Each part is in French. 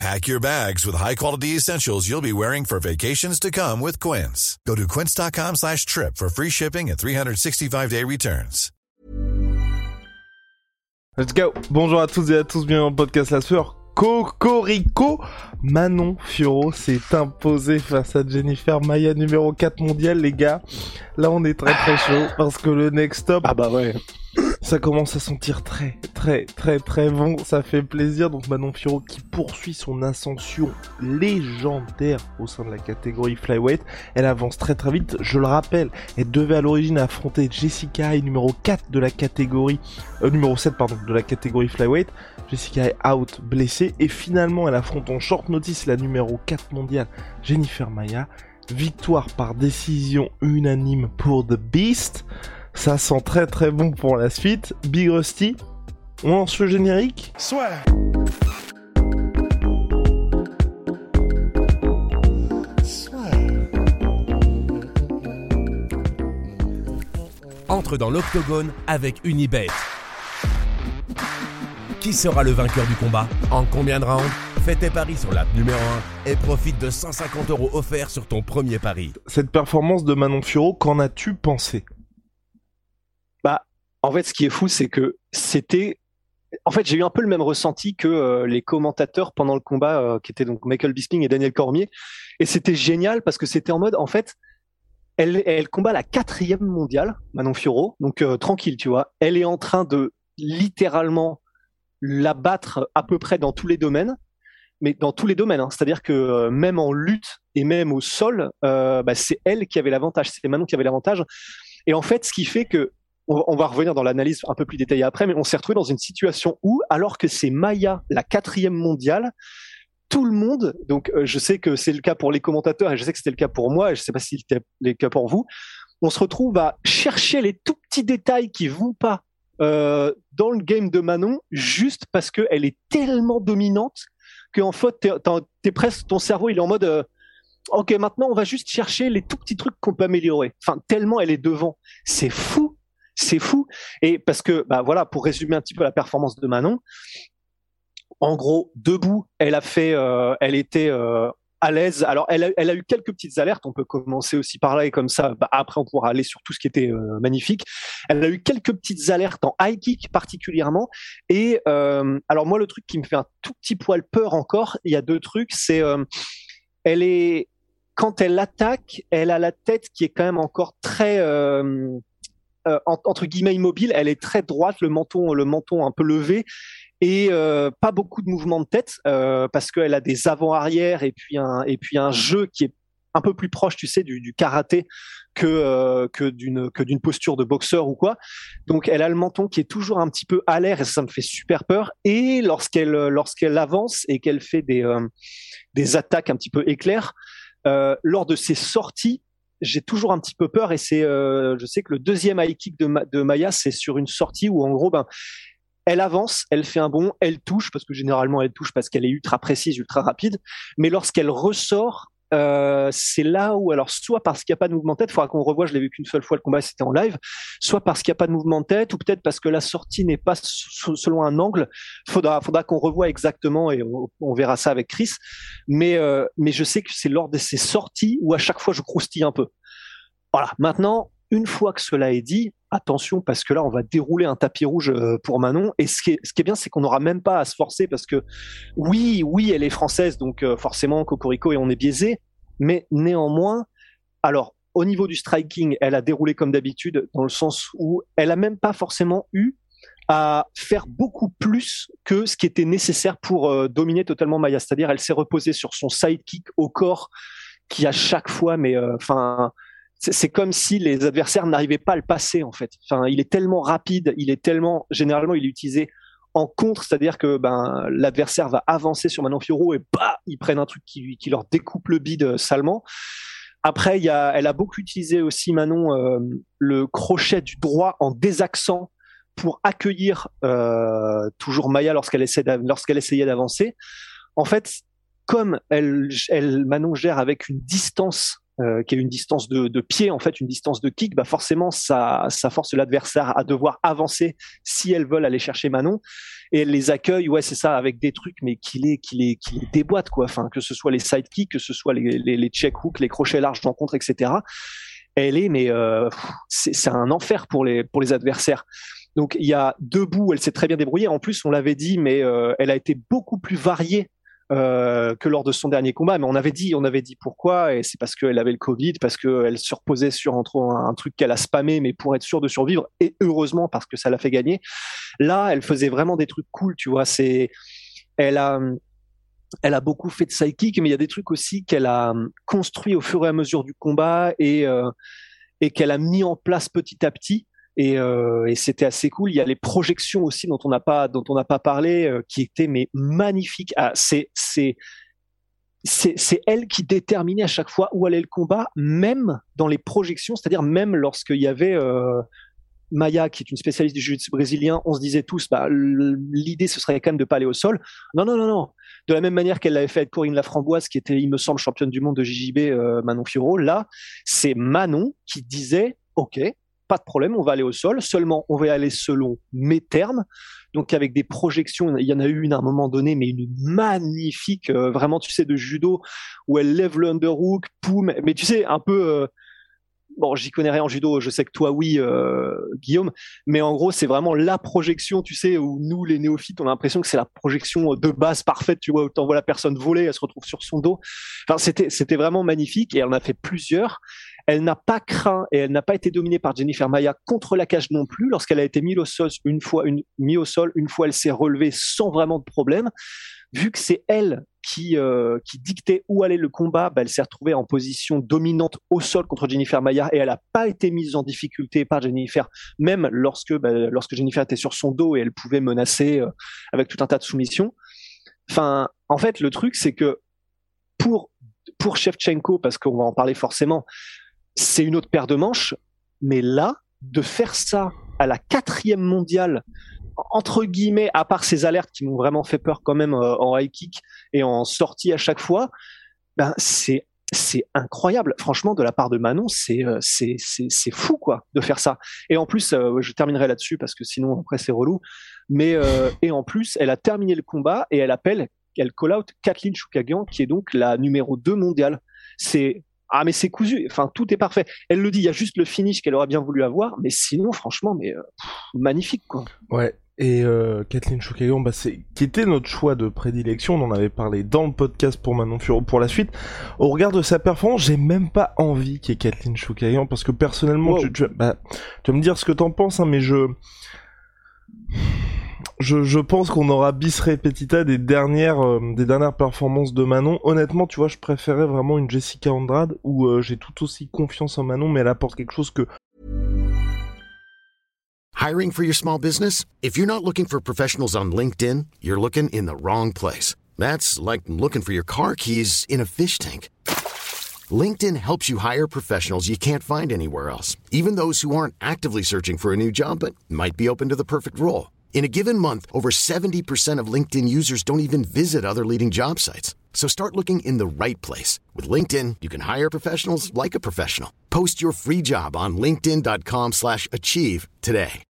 Pack your bags with high-quality essentials you'll be wearing for vacations to come with Quince. Go to quince.com slash trip for free shipping and 365-day returns. Let's go Bonjour à tous et à tous, bienvenue le podcast La Sueur. Cocorico Manon Furo s'est imposée face à Jennifer Maya numéro 4 mondial les gars. Là on est très très chaud parce que le next stop Ah bah ouais. ça commence à sentir très très très très bon, ça fait plaisir. Donc Manon Furo qui poursuit son ascension légendaire au sein de la catégorie flyweight. Elle avance très très vite, je le rappelle, elle devait à l'origine affronter Jessica Hay numéro 4 de la catégorie euh, numéro 7 pardon de la catégorie flyweight. Jessica est out, blessée, et finalement elle affronte en short notice la numéro 4 mondiale, Jennifer Maya. Victoire par décision unanime pour The Beast. Ça sent très très bon pour la suite. Big Rusty, on lance le générique Soit. Entre dans l'octogone avec Unibet. Qui sera le vainqueur du combat? En combien de rounds? Fais tes paris sur l'app numéro 1 et profite de 150 euros offerts sur ton premier pari. Cette performance de Manon Furo, qu'en as-tu pensé? Bah, en fait, ce qui est fou, c'est que c'était. En fait, j'ai eu un peu le même ressenti que euh, les commentateurs pendant le combat, euh, qui étaient donc Michael Bisping et Daniel Cormier. Et c'était génial parce que c'était en mode, en fait, elle, elle combat la quatrième mondiale, Manon Fiorot, donc euh, tranquille, tu vois. Elle est en train de littéralement la battre à peu près dans tous les domaines, mais dans tous les domaines. hein. C'est-à-dire que euh, même en lutte et même au sol, euh, bah, c'est elle qui avait l'avantage, c'est Manon qui avait l'avantage. Et en fait, ce qui fait que on, va revenir dans l'analyse un peu plus détaillée après, mais on s'est retrouvé dans une situation où, alors que c'est Maya, la quatrième mondiale, tout le monde, donc euh, je sais que c'est le cas pour les commentateurs et je sais que c'était le cas pour moi et je sais pas si c'était le cas pour vous, on se retrouve à chercher les tout petits détails qui vont pas dans le game de Manon juste parce qu'elle est tellement dominante qu'en fait, t'es presque, ton cerveau il est en mode euh, Ok, maintenant on va juste chercher les tout petits trucs qu'on peut améliorer. Enfin, tellement elle est devant. C'est fou. C'est fou. Et parce que, bah voilà, pour résumer un petit peu la performance de Manon, en gros, debout, elle a fait, euh, elle était euh, à l'aise. Alors, elle a, eu quelques petites alertes. On peut commencer aussi par là et comme ça, bah, après, on pourra aller sur tout ce qui était euh, magnifique. Elle a eu quelques petites alertes en high kick particulièrement. Et euh, alors, moi, le truc qui me fait un tout petit poil peur encore, il y a deux trucs. C'est, euh, elle est, quand elle attaque, elle a la tête qui est quand même encore très en- entre guillemets immobile. Elle est très droite, le menton, le menton un peu levé et euh, pas beaucoup de mouvements de tête euh, parce qu'elle a des avant-arrière et puis un et puis un jeu qui est un peu plus proche, tu sais, du, karaté que euh, que d'une que d'une posture de boxeur ou quoi. Donc elle a le menton qui est toujours un petit peu à l'air et ça, me fait super peur. Et lorsqu'elle lorsqu'elle avance et qu'elle fait des des attaques un petit peu éclairs lors de ses sorties, j'ai toujours un petit peu peur et c'est je sais que le deuxième high kick de, de Maya c'est sur une sortie où en gros ben elle avance, elle fait un bond, elle touche parce que généralement elle touche parce qu'elle est ultra précise, ultra rapide. Mais lorsqu'elle ressort, euh, c'est là où alors soit parce qu'il n'y a pas de mouvement de tête, il faudra qu'on revoie, je l'ai vu qu'une seule fois le combat, c'était en live, soit parce qu'il n'y a pas de mouvement de tête ou peut-être parce que la sortie n'est pas selon un angle. Faudra, faudra qu'on revoie exactement et on, on verra ça avec Chris. Mais euh, mais je sais que c'est lors de ces sorties où à chaque fois je croustille un peu. Voilà. Maintenant, une fois que cela est dit, attention parce que là on va dérouler un tapis rouge euh, pour Manon. Et ce qui est, bien c'est qu'on n'aura même pas à se forcer parce que oui oui elle est française donc euh, forcément cocorico et on est biaisé mais néanmoins alors au niveau du striking elle a déroulé comme d'habitude dans le sens où elle a même pas forcément eu à faire beaucoup plus que ce qui était nécessaire pour euh, dominer totalement Maya. C'est-à-dire elle s'est reposée sur son sidekick au corps qui à chaque fois mais enfin c'est comme si les adversaires n'arrivaient pas à le passer en fait. Enfin, il est tellement rapide, il est tellement généralement il est utilisé en contre, c'est-à-dire que ben l'adversaire va avancer sur Manon Fiorot et bah ils prennent un truc qui qui leur découpe le bide euh, salement. Après, il y a, elle a beaucoup utilisé aussi Manon euh, le crochet du droit en désaccent pour accueillir euh, toujours Maya lorsqu'elle essaie lorsqu'elle essayait d'avancer. En fait, comme elle, elle Manon gère avec une distance euh, qui est une distance de, de, pied, en fait, une distance de kick, bah forcément, ça, ça force l'adversaire à devoir avancer si elles veulent aller chercher Manon. Et elle les accueille, ouais, c'est ça, avec des trucs, mais qui les, qui les, qui les déboîte, quoi. Enfin, que ce soit les side kicks, que ce soit les, les, les check hooks, les crochets larges d'encontre, etc. Elle est, mais euh, c'est un enfer pour les, pour les adversaires. Donc il y a deux bouts, elle s'est très bien débrouillée. En plus, on l'avait dit, mais euh, elle a été beaucoup plus variée euh, que lors de son dernier combat. Mais on avait dit, on avait dit pourquoi, et c'est parce qu'elle avait le Covid, parce qu'elle se reposait sur un, un truc qu'elle a spammé, mais pour être sûre de survivre, et heureusement parce que ça l'a fait gagner. Là, elle faisait vraiment des trucs cool, tu vois. C'est, elle a, elle a beaucoup fait de psychic, mais il y a des trucs aussi qu'elle a construit au fur et à mesure du combat et euh, et qu'elle a mis en place petit à petit et, euh, et c'était assez cool. Il y a les projections aussi dont on n'a pas dont on n'a pas parlé, euh, qui étaient mais magnifiques. Ah, c'est c'est c'est elle qui déterminait à chaque fois où allait le combat, même dans les projections, c'est-à-dire même lorsqu'il y avait euh, Maya, qui est une spécialiste du jiu brésilien, on se disait tous, bah, l'idée ce serait quand même de pas aller au sol. Non, non, non, non. De la même manière qu'elle l'avait fait avec Corinne Laframboise, qui était, il me semble, championne du monde de JJB, Manon Fiorot. Là, c'est Manon qui disait, OK, pas de problème, on va aller au sol. Seulement, on va aller selon mes termes. Donc avec des projections, il y en a eu une à un moment donné, mais une magnifique, euh, vraiment, tu sais, de judo, où elle lève le underhook, poum, mais tu sais, un peu, euh, bon, j'y connais rien en judo, je sais que toi, oui, euh, Guillaume, mais en gros, c'est vraiment la projection, tu sais, où nous, les néophytes, on a l'impression que c'est la projection de base parfaite, tu vois, où t'envoies la personne voler, elle se retrouve sur son dos. Enfin, c'était, c'était vraiment magnifique, et en a fait plusieurs. Elle n'a pas craint et elle n'a pas été dominée par Jennifer Maya contre la cage non plus. Lorsqu'elle a été mise au sol une fois, au sol, une fois elle s'est relevée sans vraiment de problème. Vu que c'est elle qui, euh, dictait où allait le combat, bah, elle s'est retrouvée en position dominante au sol contre Jennifer Maya et elle n'a pas été mise en difficulté par Jennifer, même lorsque, bah, lorsque Jennifer était sur son dos et elle pouvait menacer euh, avec tout un tas de soumissions. Enfin, en fait, le truc, c'est que pour pour Shevchenko, parce qu'on va en parler forcément, c'est une autre paire de manches. Mais là, de faire ça à la quatrième mondiale, entre guillemets, à part ces alertes qui m'ont vraiment fait peur quand même euh, en high kick et en sortie à chaque fois, ben c'est c'est incroyable. Franchement, de la part de Manon, c'est euh, c'est c'est fou quoi de faire ça. Et en plus, euh, je terminerai là-dessus parce que sinon après c'est relou. Mais et en plus, elle a terminé le combat et elle appelle, elle call out Kathleen Choukagian qui est donc la numéro 2 mondiale. C'est ah mais c'est cousu, enfin tout est parfait. Elle le dit, il y a juste le finish qu'elle aurait bien voulu avoir, mais sinon franchement, mais euh, magnifique quoi. Ouais. Et euh, Kathleen Choukagian, bah c'est qui était notre choix de prédilection. On en avait parlé dans le podcast pour Manon Furo pour la suite. Au regard de sa performance, j'ai même pas envie qu'il y ait Kathleen Choukagian parce que personnellement, tu, tu, bah, tu vas me dire ce que t'en penses, hein, mais je je, pense qu'on aura bis repetita des dernières, euh, des dernières performances de Manon. Honnêtement, tu vois, je préférais vraiment une Jessica Andrade où euh, j'ai tout aussi confiance en Manon, mais elle apporte quelque chose que. Hiring for your small business? If you're not looking for professionals on LinkedIn, you're looking in the wrong place. That's like looking for your car keys in a fish tank. LinkedIn helps you hire professionals you can't find anywhere else, even those who aren't actively searching for a new job but might be open to the perfect role. In a given month, over 70% of LinkedIn users don't even visit other leading job sites. So start looking in the right place. With LinkedIn, you can hire professionals like a professional. Post your free job on linkedin.com slash achieve today.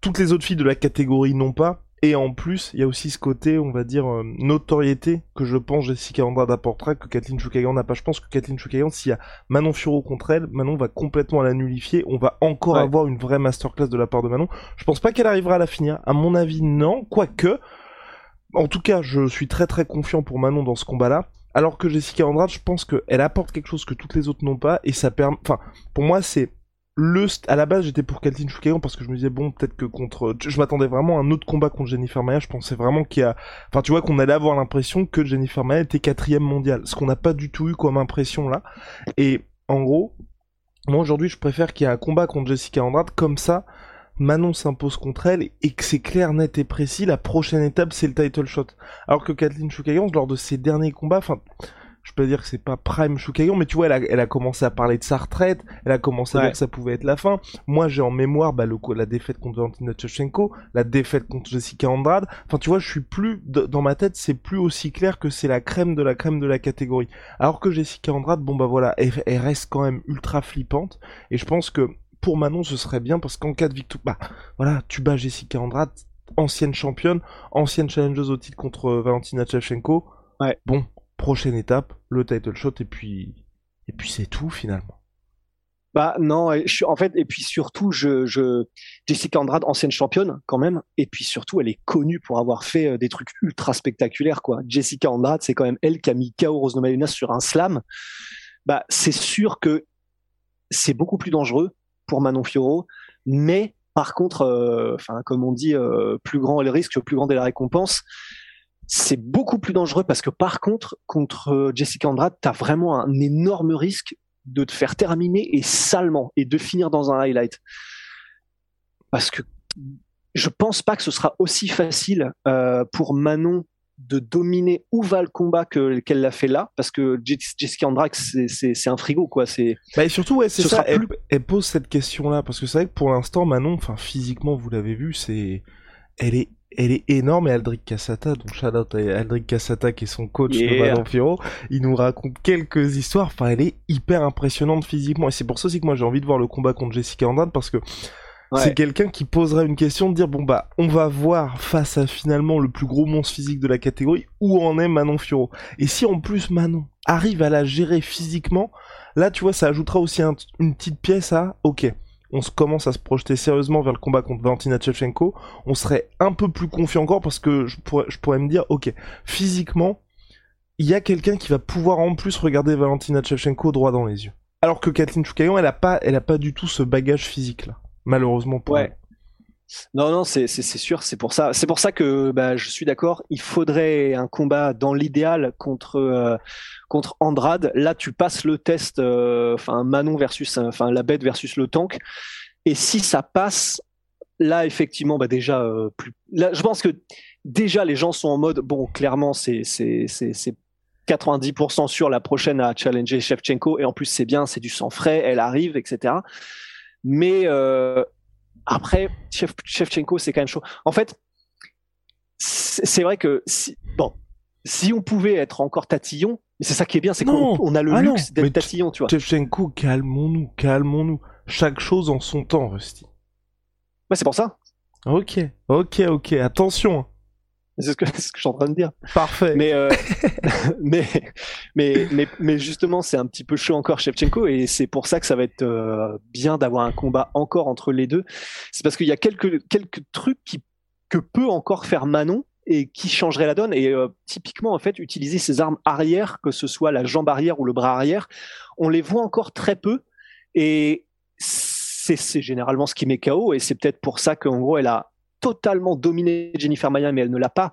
Toutes les autres filles de la catégorie n'ont pas. Et en plus, il y a aussi ce côté, on va dire, euh, notoriété que je pense Jessica Andrade apportera que Kathleen Choukagan n'a pas. Je pense que Kathleen Choukagan, s'il y a Manon Furo contre elle, Manon va complètement la nullifier. On va encore Ouais. avoir une vraie masterclass de la part de Manon. Je pense pas qu'elle arrivera à la finir. À mon avis, non. Quoique, en tout cas, je suis très très confiant pour Manon dans ce combat-là. Alors que Jessica Andrade, je pense qu'elle apporte quelque chose que toutes les autres n'ont pas. Et ça permet... Enfin, pour moi, c'est le à la base j'étais pour Kathleen Choukagan parce que je me disais bon peut-être que contre je m'attendais vraiment à un autre combat contre Jennifer Maya je pensais vraiment qu'il y a enfin tu vois qu'on allait avoir l'impression que Jennifer Maya était quatrième mondiale. Ce qu'on n'a pas du tout eu comme impression là. Et en gros moi aujourd'hui je préfère qu'il y ait un combat contre Jessica Andrade. Comme ça Manon s'impose contre elle et que c'est clair, net et précis, la prochaine étape c'est le title shot. Alors que Kathleen Choukagan, lors de ses derniers combats, enfin, je peux dire que c'est pas prime Shukayon, mais tu vois, elle a, elle a commencé à parler de sa retraite, elle a commencé à dire que ça pouvait être la fin. Moi, j'ai en mémoire bah, le, la défaite contre Valentina Shevchenko, la défaite contre Jessica Andrade. Enfin, tu vois, je suis plus dans ma tête, c'est plus aussi clair que c'est la crème de la crème de la catégorie. Alors que Jessica Andrade, bon bah voilà, elle, elle reste quand même ultra flippante, et je pense que pour Manon, ce serait bien parce qu'en cas de victoire, bah voilà, tu bats Jessica Andrade, ancienne championne, ancienne challengeuse au titre contre Valentina Shevchenko. Ouais. Bon, prochaine étape, le title shot et puis et puis c'est tout finalement. Bah non, en fait et puis surtout je, je Jessica Andrade ancienne championne quand même et puis surtout elle est connue pour avoir fait euh, des trucs ultra spectaculaires quoi. Jessica Andrade, c'est quand même elle qui a mis KO Rose Namajunas sur un slam. Bah c'est sûr que c'est beaucoup plus dangereux pour Manon Fiorot, mais par contre, euh, comme on dit, euh, plus grand est le risque, plus grande est la récompense c'est beaucoup plus dangereux parce que par contre, contre euh, Jessica Andrade, t'as vraiment un énorme risque de te faire terminer et salement et de finir dans un highlight. Parce que je pense pas que ce sera aussi facile euh, pour Manon de dominer où va le combat que qu'elle l'a fait là parce que Jessica Andrade c'est un frigo quoi c'est bah et surtout ouais c'est ça elle, pose cette question là parce que c'est vrai que pour l'instant Manon enfin physiquement vous l'avez vu c'est elle est elle est énorme et Aldric Cassata, donc shout out à Aldric Cassata qui est son coach de Manon Firo, il nous raconte quelques histoires, enfin elle est hyper impressionnante physiquement et c'est pour ça aussi que moi j'ai envie de voir le combat contre Jessica Andrade parce que c'est quelqu'un qui poserait une question de dire bon bah on va voir face à finalement le plus gros monstre physique de la catégorie où en est Manon Fioro et si en plus Manon arrive à la gérer physiquement là tu vois ça ajoutera aussi une petite pièce à ok on se commence à se projeter sérieusement vers le combat contre Valentina Shevchenko, on serait un peu plus confiant encore parce que je pourrais, je pourrais me dire, ok, physiquement, il y a quelqu'un qui va pouvoir en plus regarder Valentina Shevchenko droit dans les yeux. Alors que Kathleen Choukayon, elle a pas, elle a pas du tout ce bagage physique là, malheureusement pour ouais. Non, non, c'est sûr, c'est pour ça. C'est pour ça que bah, je suis d'accord. Il faudrait un combat dans l'idéal contre euh, contre Andrade. Là, tu passes le test, euh, enfin Manon versus, enfin la bête versus le tank. Et si ça passe, là effectivement, bah déjà euh, plus. Je pense que déjà les gens sont en mode bon, clairement c'est c'est c'est 90% sur la prochaine à challenger Shevchenko et en plus c'est bien, c'est du sang frais, elle arrive, etc. Mais après, Shevchenko, c'est quand même chaud. En fait, c'est vrai que si, bon, si on pouvait être encore tatillon, mais c'est ça qui est bien, c'est qu'on a le ah luxe d'être tatillon, tu vois. Shevchenko, calmons-nous, calmons-nous. Chaque chose en son temps, Rusty. Ouais, c'est pour ça. Ok, ok, ok, attention. C'est ce que, ce que je suis en train de dire. Parfait. Mais, euh, mais, mais, mais, mais, justement, c'est un petit peu chaud encore Shevchenko et c'est pour ça que ça va être euh, bien d'avoir un combat encore entre les deux. C'est parce qu'il y a quelques, quelques trucs qui, que peut encore faire Manon et qui changerait la donne. Et euh, typiquement, en fait, utiliser ses armes arrière, que ce soit la jambe arrière ou le bras arrière, on les voit encore très peu. Et c'est généralement ce qui met KO. Et c'est peut-être pour ça qu'en gros, elle a totalement dominé Jennifer Maya, mais elle ne l'a pas.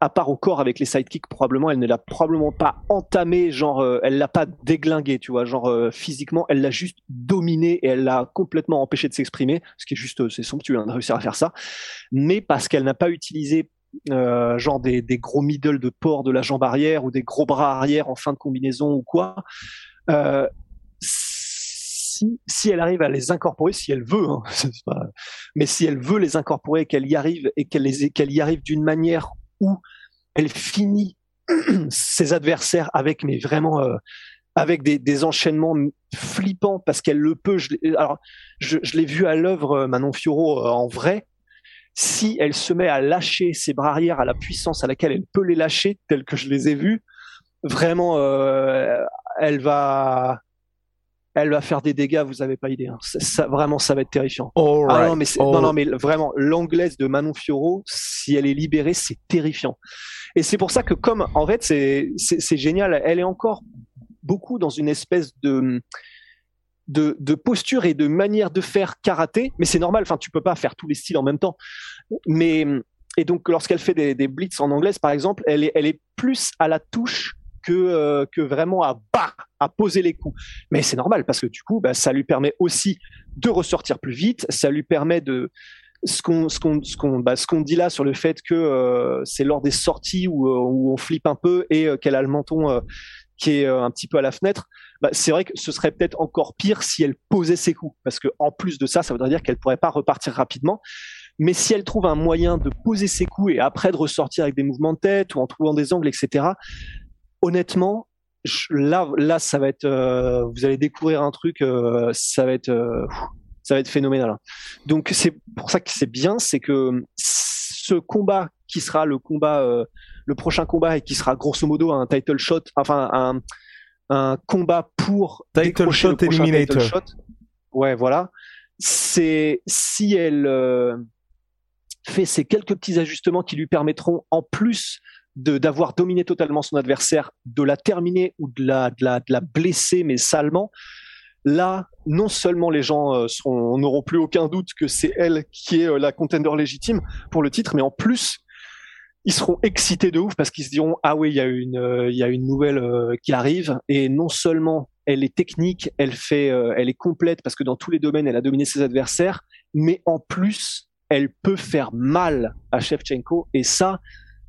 À part au corps avec les sidekicks, probablement, elle ne l'a probablement pas entamé, genre, euh, elle l'a pas déglingué, tu vois, genre, euh, physiquement, elle l'a juste dominé et elle l'a complètement empêché de s'exprimer, ce qui est juste, euh, c'est somptueux hein, de réussir à faire ça, mais parce qu'elle n'a pas utilisé, genre, des, des, gros middle de port de la jambe arrière ou des gros bras arrière en fin de combinaison ou quoi, si, elle arrive à les incorporer, si elle veut, hein, mais si elle veut les incorporer, qu'elle y arrive et qu'elle y arrive d'une manière où elle finit ses adversaires avec, mais vraiment euh, avec des, enchaînements flippants parce qu'elle le peut. Je, alors, je, l'ai vu à l'œuvre euh, Manon Fioro euh, en vrai. Si elle se met à lâcher ses bras arrière à la puissance à laquelle elle peut les lâcher, tels que je les ai vus, vraiment, elle va, elle va faire des dégâts, vous avez pas idée. Hein. Ça, vraiment, ça va être terrifiant. ah non, mais non, non, mais vraiment, l'anglaise de Manon Fioro, si elle est libérée, c'est terrifiant. Et c'est pour ça que, comme en fait, c'est c'est génial. Elle est encore beaucoup dans une espèce de de, de posture et de manière de faire karaté, mais c'est normal. Enfin, tu peux pas faire tous les styles en même temps. Mais et donc, lorsqu'elle fait des, des blitz en anglaise, par exemple, elle est elle est plus à la touche que euh, que vraiment à bas à poser les coups. Mais c'est normal parce que du coup, bah, ça lui permet aussi de ressortir plus vite. Ça lui permet de ce qu'on ce qu'on ce qu'on bah, ce qu'on dit là sur le fait que euh, c'est lors des sorties où, euh, où on flippe un peu et qu'elle a le menton qui est un petit peu à la fenêtre, bah, c'est vrai que ce serait peut-être encore pire si elle posait ses coups, parce que en plus de ça, ça voudrait dire qu'elle pourrait pas repartir rapidement. Mais si elle trouve un moyen de poser ses coups et après de ressortir avec des mouvements de tête ou en trouvant des angles, etc. Honnêtement, là, là, ça va être, euh, vous allez découvrir un truc, euh, ça va être, euh, ça va être phénoménal. Hein. Donc c'est pour ça que c'est bien, c'est que ce combat qui sera le combat, le prochain combat et qui sera grosso modo un title shot, enfin un, un combat pour title shot eliminator. Title shot. Ouais, voilà. C'est si elle fait ces quelques petits ajustements qui lui permettront, en plus d'avoir dominé totalement son adversaire, de la terminer ou de la, de la, de la blesser, mais salement, là, non seulement les gens euh, n'auront plus aucun doute que c'est elle qui est euh, la contender légitime pour le titre, mais en plus, ils seront excités de ouf parce qu'ils se diront ah oui, il y a une, euh, y a une nouvelle qui arrive. Et non seulement elle est technique, elle fait, elle est complète parce que dans tous les domaines elle a dominé ses adversaires, mais en plus elle peut faire mal à Shevchenko. Et ça,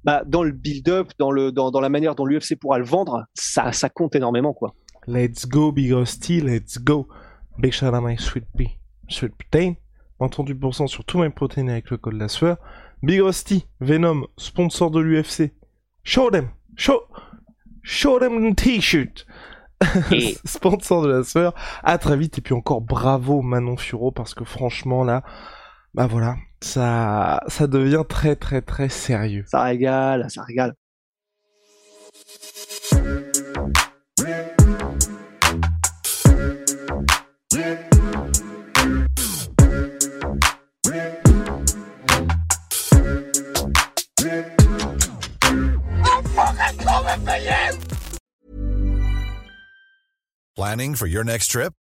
bah, dans le build-up, dans, le, dans, dans la manière dont l'UFC pourra le vendre, ça, ça compte énormément. quoi. Let's go, Big Rusty, let's go. Big shout out my sweet pea, sweet protein. 38% sur tous mes protéines avec le code la sueur. Big Rusty, Venom, sponsor de l'UFC. Show them, show, show them the t-shirt. sponsor de la sueur. À très vite et puis encore bravo Manon Furo parce que franchement là, bah voilà, ça, ça devient très très très sérieux. Ça régale, ça régale. Planning for your next trip?